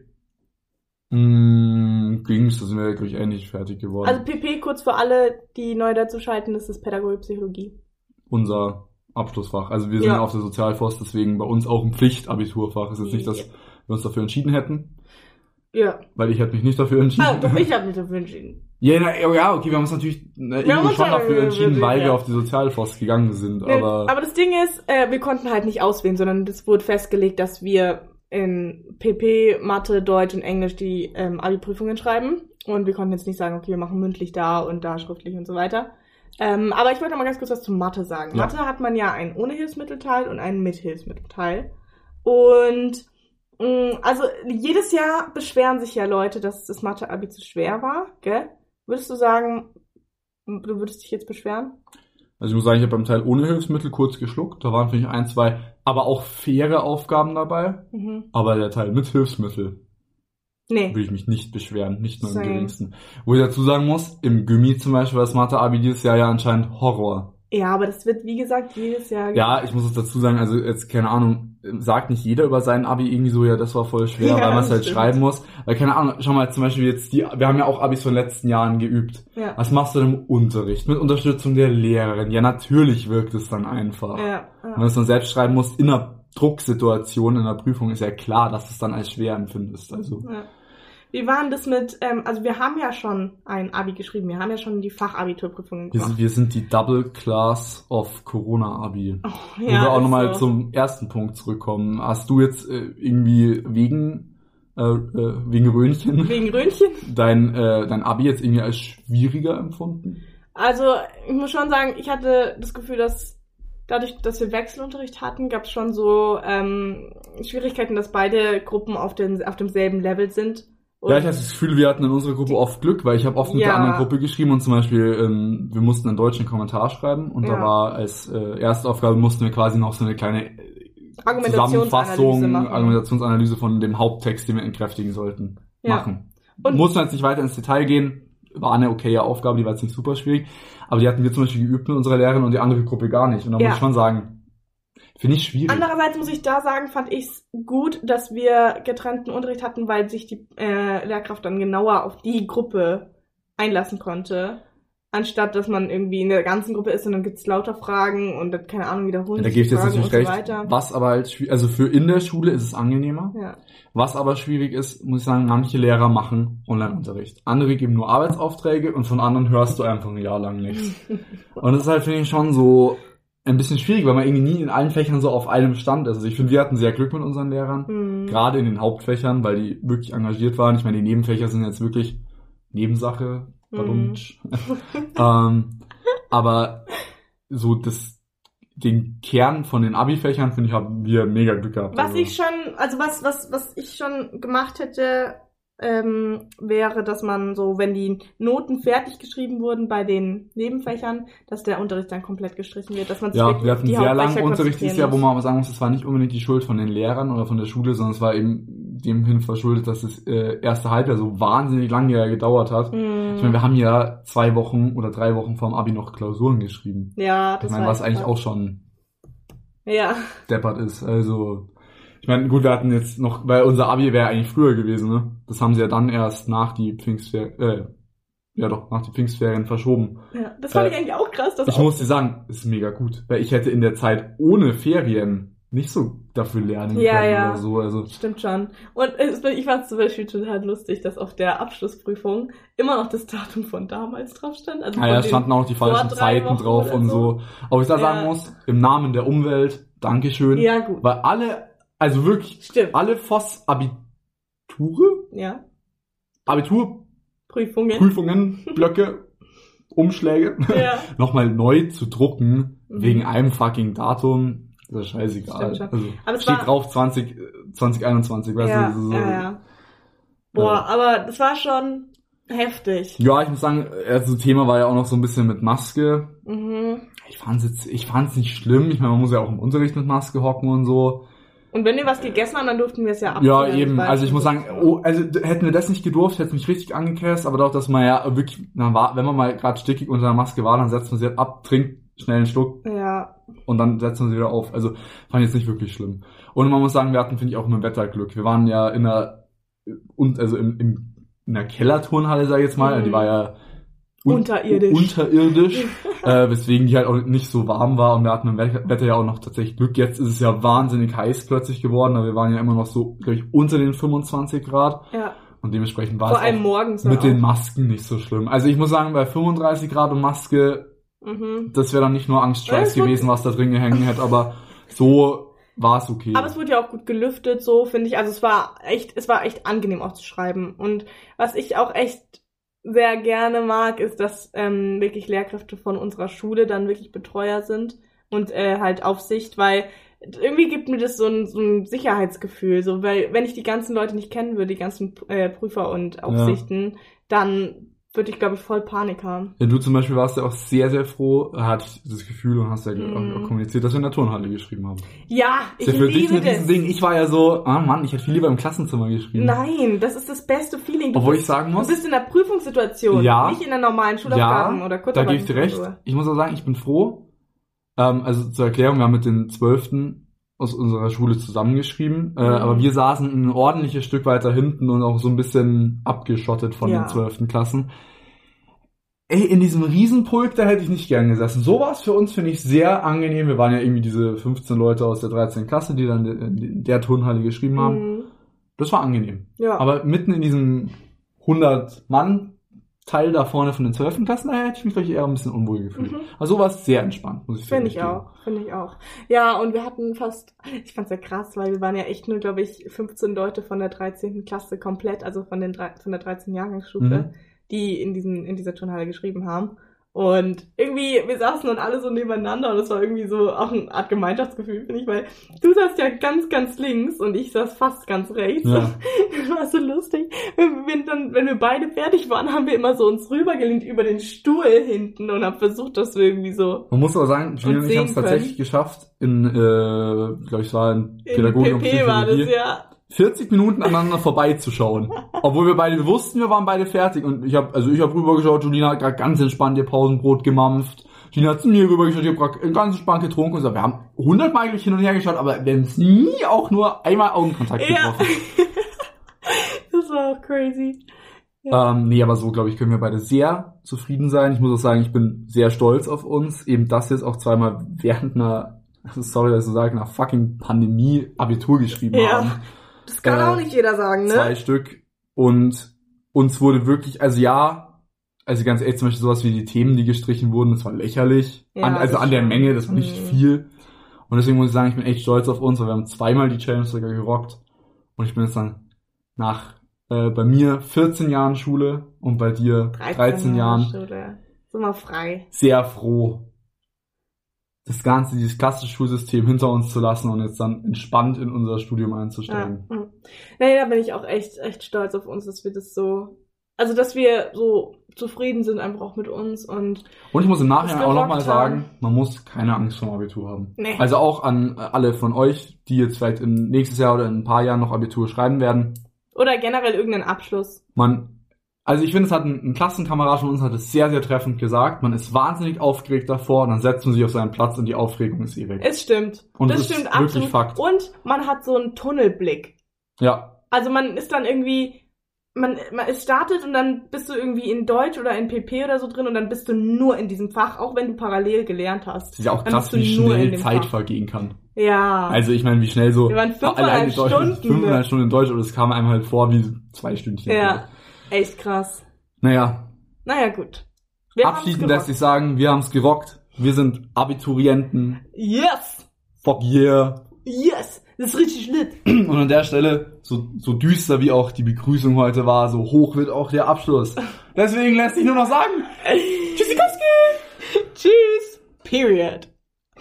mh, ging's, da sind wir, glaube ich, ähnlich fertig geworden. Also PP, kurz für alle, die neu dazu schalten, das ist Pädagogik Psychologie. Unser Abschlussfach. Also wir sind Ja. ja auf der Sozialforst, deswegen bei uns auch ein Pflichtabiturfach. Ist jetzt nicht, dass Ja. wir uns dafür entschieden hätten, Ja. weil ich hätte mich nicht dafür entschieden. Ah, doch, <laughs> ich habe mich dafür entschieden. Ja, na, ja, okay, wir haben uns natürlich ne, haben irgendwie schon ja- dafür entschieden, ja. weil wir auf die Sozialforst gegangen sind. Aber, aber das Ding ist, äh, wir konnten halt nicht auswählen, sondern es wurde festgelegt, dass wir in PP, Mathe, Deutsch und Englisch die ähm, Abi-Prüfungen schreiben. Und wir konnten jetzt nicht sagen, okay, wir machen mündlich da und da schriftlich und so weiter. Ähm, aber ich wollte noch mal ganz kurz was zu Mathe sagen. Ja. Mathe hat man ja einen ohne Hilfsmittelteil und einen mit Hilfsmittelteil. Und mh, also jedes Jahr beschweren sich ja Leute, dass das Mathe-Abi zu schwer war, gell? Würdest du sagen, du würdest dich jetzt beschweren? also ich muss sagen, ich habe beim Teil ohne Hilfsmittel kurz geschluckt. Da waren vielleicht ein, zwei aber auch faire Aufgaben dabei. Mhm. Aber der Teil mit Hilfsmittel Nee. würde ich mich nicht beschweren, nicht nur im Same. geringsten. Wo ich dazu sagen muss, im Gummi zum Beispiel war das Mathe-Abi dieses Jahr ja anscheinend Horror. Ja, aber das wird, wie gesagt, jedes Jahr. Ja, ich muss es dazu sagen, also jetzt keine Ahnung, sagt nicht jeder über sein Abi irgendwie so, ja, das war voll schwer, <laughs> Ja, weil man es halt stimmt. schreiben muss. Weil keine Ahnung, schau mal zum Beispiel jetzt die, wir haben ja auch Abis von den letzten Jahren geübt. Ja. Was machst du denn im Unterricht? Mit Unterstützung der Lehrerin? Ja, natürlich wirkt es dann einfach. Ja, Wenn ja. du es dann selbst schreiben musst, in einer Drucksituation, in einer Prüfung, ist ja klar, dass du es dann als schwer empfindest. Also, ja. Wie war denn das mit, ähm, also wir haben ja schon ein Abi geschrieben, wir haben ja schon die Fachabiturprüfungen wir gemacht. sind, wir sind die Double Class of Corona-Abi. Oh, Wo wir auch nochmal so. zum ersten Punkt zurückkommen. Hast du jetzt äh, irgendwie wegen, äh, äh, wegen Röhnchen Wegen Röntgen? <laughs> dein, äh, dein Abi jetzt irgendwie als schwieriger empfunden? Also, ich muss schon sagen, ich hatte das Gefühl, dass dadurch, dass wir Wechselunterricht hatten, gab es schon so ähm, Schwierigkeiten, dass beide Gruppen auf, den, auf demselben Level sind. Und ja, ich hatte das Gefühl, wir hatten in unserer Gruppe oft Glück, weil ich habe oft mit der Ja. anderen Gruppe geschrieben und zum Beispiel, ähm, wir mussten einen deutschen Kommentar schreiben und da Ja. war als äh, erste Aufgabe mussten wir quasi noch so eine kleine Argumentationsanalyse Zusammenfassung. Argumentationsanalyse von dem Haupttext, den wir entkräftigen sollten, Ja. machen. Und- Mussten jetzt nicht weiter ins Detail gehen, war eine okaye Aufgabe, die war jetzt nicht super schwierig, aber die hatten wir zum Beispiel geübt mit unserer Lehrerin und die andere Gruppe gar nicht. Und da muss ich schon sagen, finde ich schwierig. Andererseits muss ich da sagen, fand ich es gut, dass wir getrennten Unterricht hatten, weil sich die äh, Lehrkraft dann genauer auf die Gruppe einlassen konnte. Anstatt dass man irgendwie in der ganzen Gruppe ist und dann gibt's lauter Fragen und dann, keine Ahnung, wiederholen Ja, da gebe ich Fragen natürlich und recht. so weiter. Was aber halt schwierig, also für in der Schule ist es angenehmer. Ja. Was aber schwierig ist, muss ich sagen, manche Lehrer machen Online-Unterricht. Andere geben nur Arbeitsaufträge und von anderen hörst du einfach ein Jahr lang nichts. <laughs> Und das ist halt, finde ich, schon so ein bisschen schwierig, weil man irgendwie nie in allen Fächern so auf einem Stand ist. Also ich finde, wir hatten sehr Glück mit unseren Lehrern. Hm. Gerade in den Hauptfächern, weil die wirklich engagiert waren. Ich meine, die Nebenfächer sind jetzt wirklich Nebensache. Badumtsch. <laughs> ähm, aber so das, den Kern von den Abi-Fächern, finde ich, haben wir mega Glück gehabt. Was Also- ich schon, also was, was, was ich schon gemacht hätte, ähm, wäre, dass man so, wenn die Noten fertig geschrieben wurden bei den Nebenfächern, dass der Unterricht dann komplett gestrichen wird, dass man sich Ja, wir hatten sehr langen Unterricht dieses Jahr, wo man aber sagen muss, es war nicht unbedingt die Schuld von den Lehrern oder von der Schule, sondern es war eben dem hin verschuldet, dass das äh, erste Halbjahr so wahnsinnig lange gedauert hat. Hm. Ich meine, wir haben ja zwei Wochen oder drei Wochen vorm Abi noch Klausuren geschrieben. ja, Ich das meine, war was eigentlich auch schon Ja, deppert ist. Also, ich meine, gut, wir hatten jetzt noch, weil unser Abi wäre eigentlich früher gewesen, ne? Das haben sie ja dann erst nach die Pfingstferien, äh, ja doch, nach die Pfingstferien verschoben. ja, das fand Äh, ich eigentlich auch krass. Dass Ich auch, muss dir sagen, ist mega gut, weil ich hätte in der Zeit ohne Ferien nicht so dafür lernen Ja, können ja. oder so. Also, Stimmt schon. Und ich fand es zum Beispiel total lustig, dass auf der Abschlussprüfung immer noch das Datum von damals drauf stand. Also ah ja, den- standen auch die falschen Zeiten drauf und so. Aber ich da Ja. sagen muss, im Namen der Umwelt, Dankeschön. Ja, gut. Weil alle, also wirklich, Stimmt. alle Voss-Abiture, Ja. Abiturprüfungen, Prüfungen. Blöcke, <laughs> Umschläge, Ja. <laughs> nochmal neu zu drucken, Mhm. wegen einem fucking Datum, ist ja scheißegal. Stimmt. Also, Aber es steht war- drauf 20, äh, 2021, weißt ja, du? so- ja, ja. Boah, aber das war schon heftig. Ja, ich muss sagen, also Thema war ja auch noch so ein bisschen mit Maske. Mhm. Ich fand's jetzt, ich fand's nicht schlimm. Ich meine, man muss ja auch im Unterricht mit Maske hocken und so. Und wenn wir was gegessen haben, dann durften wir es ja Ja, abfüllen. eben. Also ich muss sagen, oh, also hätten wir das nicht gedurft, hätte mich richtig angekäst, aber doch, dass man ja wirklich, na, war, wenn man mal gerade stickig unter der Maske war, dann setzt man sie halt ab, trinkt schnell einen Schluck Ja, und dann setzt man sie wieder auf. Also fand ich jetzt nicht wirklich schlimm. Und man muss sagen, wir hatten, finde ich, auch mit dem Wetter Glück. Wir waren ja in einer, und also im, im, in einer Kellerturnhalle, sag ich jetzt mal, Mhm. die war ja un- Unterirdisch. unterirdisch <laughs> äh, weswegen die halt auch nicht so warm war und wir hatten im We- Wetter ja auch noch tatsächlich Glück. Jetzt ist es ja wahnsinnig heiß plötzlich geworden, aber wir waren ja immer noch so, glaube ich, unter den 25 Grad ja. und dementsprechend war Vor es mit auch. den Masken nicht so schlimm. Also ich muss sagen, bei 35 Grad und Maske, Mhm. das wäre dann nicht nur wird- gewesen, was da drin gehängt hätte, aber so war es okay. Aber es wurde ja auch gut gelüftet, so finde ich. Also es war echt, es war echt angenehm auch zu schreiben. Und was ich auch echt sehr gerne mag, ist, dass ähm, wirklich Lehrkräfte von unserer Schule dann wirklich Betreuer sind und äh, halt Aufsicht, weil irgendwie gibt mir das so ein, so ein Sicherheitsgefühl, so weil wenn ich die ganzen Leute nicht kennen würde, die ganzen äh, Prüfer und Aufsichten, dann würde ich, glaube ich, voll Panik haben. Ja, du zum Beispiel warst ja auch sehr, sehr froh, ich das Gefühl und hast ja auch, auch kommuniziert, dass wir in der Turnhalle geschrieben haben. Ja, ich ja für dich liebe diesem das. Ding. Ich war ja so, ah Mann, ich hätte viel lieber im Klassenzimmer geschrieben. Nein, das ist das beste Feeling. Du Obwohl bist, ich sagen muss, du bist in der Prüfungssituation, Ja. nicht in der normalen Schulaufgaben ja, oder da Kurzarbeiten. gebe ich dir recht. Ich muss auch sagen, ich bin froh. Ähm, also zur Erklärung, wir haben mit den Zwölften aus unserer Schule zusammengeschrieben, äh, Mhm. aber wir saßen ein ordentliches Stück weiter hinten und auch so ein bisschen abgeschottet von Ja. den zwölften Klassen. Ey, in diesem Riesenpulk, da hätte ich nicht gern gesessen. So war es für uns, finde ich, sehr angenehm. Wir waren ja irgendwie diese 15 Leute aus der 13. Klasse, die dann in der Turnhalle geschrieben haben. Mhm. Das war angenehm. Ja. Aber mitten in diesem 100-Mann-Teil da vorne von den 12. Klassen, da hätte ich mich vielleicht eher ein bisschen unwohl gefühlt. Mhm. Also so war es sehr entspannt, muss ich Finde wirklich ich auch, finde ich auch. Ja, und wir hatten fast, ich fand's ja krass, weil wir waren ja echt nur, glaube ich, 15 Leute von der 13. Klasse komplett, also von den von der 13 Jahrgangsstufe, Mhm. die in diesen, in dieser Turnhalle geschrieben haben. Und irgendwie, wir saßen dann alle so nebeneinander und es war irgendwie so auch eine Art Gemeinschaftsgefühl, finde ich, weil du saßt ja ganz, ganz links und ich saß fast ganz rechts. Ja. <laughs> Das war so lustig. Wenn, dann, wenn wir beide fertig waren, haben wir immer so uns rübergelehnt über den Stuhl hinten und haben versucht, dass wir irgendwie so Man muss aber sagen, Julian und ich haben es tatsächlich geschafft, in, äh, glaube ich, war in in Pädagogik und PP war das, Psychologie, ja. 40 Minuten aneinander vorbeizuschauen. <laughs> Obwohl wir beide wussten, wir waren beide fertig. Und ich habe, also ich habe rübergeschaut, Julina hat gerade ganz entspannt ihr Pausenbrot gemampft. Julina hat zu mir rübergeschaut, ich habe gerade ganz entspannt getrunken und gesagt, wir haben hundertmal hin und her geschaut, aber wir haben es nie auch nur einmal Augenkontakt Ja. <laughs> Das war auch crazy. Ähm, nee, aber so, glaube ich, können wir beide sehr zufrieden sein. Ich muss auch sagen, ich bin sehr stolz auf uns, eben das jetzt auch zweimal während einer, also sorry, dass ich so sage, einer fucking Pandemie Abitur geschrieben Ja. haben. Das kann Äh, auch nicht jeder sagen, ne? Zwei Stück. Und uns wurde wirklich, also ja, also ganz ehrlich, zum Beispiel sowas wie die Themen, die gestrichen wurden, das war lächerlich. Ja, an, also an der. Menge, das war nicht Mhm. viel. Und deswegen muss ich sagen, ich bin echt stolz auf uns, weil wir haben zweimal die Challenge sogar gerockt. Und ich bin jetzt dann nach äh, bei mir 14 Jahren Schule und bei dir 13, Jahren Schule. Sind wir frei. sehr froh, das ganze, dieses klassische Schulsystem hinter uns zu lassen und jetzt dann entspannt in unser Studium Ja. einzusteigen. Mhm. Nee, da bin ich auch echt, echt stolz auf uns, dass wir das so, also dass wir so zufrieden sind einfach auch mit uns und Und ich muss im Nachhinein auch nochmal sagen, man muss keine Angst vor dem Abitur haben. Nee. Also auch an alle von euch, die jetzt vielleicht im nächstes Jahr oder in ein paar Jahren noch Abitur schreiben werden. Oder generell irgendeinen Abschluss. Man, also ich finde, es hat ein, ein Klassenkamerad von uns hat es sehr, sehr treffend gesagt. Man ist wahnsinnig aufgeregt davor, dann setzt man sich auf seinen Platz und die Aufregung ist weg. Es stimmt. Und das das ist stimmt wirklich absolut. Fakt. Und man hat so einen Tunnelblick. Ja, Also man ist dann irgendwie, man, man es startet und dann bist du irgendwie in Deutsch oder in PP oder so drin und dann bist du nur in diesem Fach, auch wenn du parallel gelernt hast. es ist ja auch krass, wie du nur in schnell Zeit Fach. vergehen kann. Ja. Also ich meine, wie schnell so Wir waren fünfeinhalb alleine Deutsch, Stunden. fünfeinhalb Stunden in Deutsch und es kam einem halt vor wie zwei Stündchen. ja. Echt krass. Naja, Naja, gut. Wir haben's abschließend lässt sich sagen, wir haben es gerockt. Wir sind Abiturienten. Yes! Fuck yeah. Yes! Das ist richtig lit. Und an der Stelle, so, so düster wie auch die Begrüßung heute war, so hoch wird auch der Abschluss. Deswegen lässt sich nur noch sagen, <laughs> Tschüssikowski! Tschüss! Period.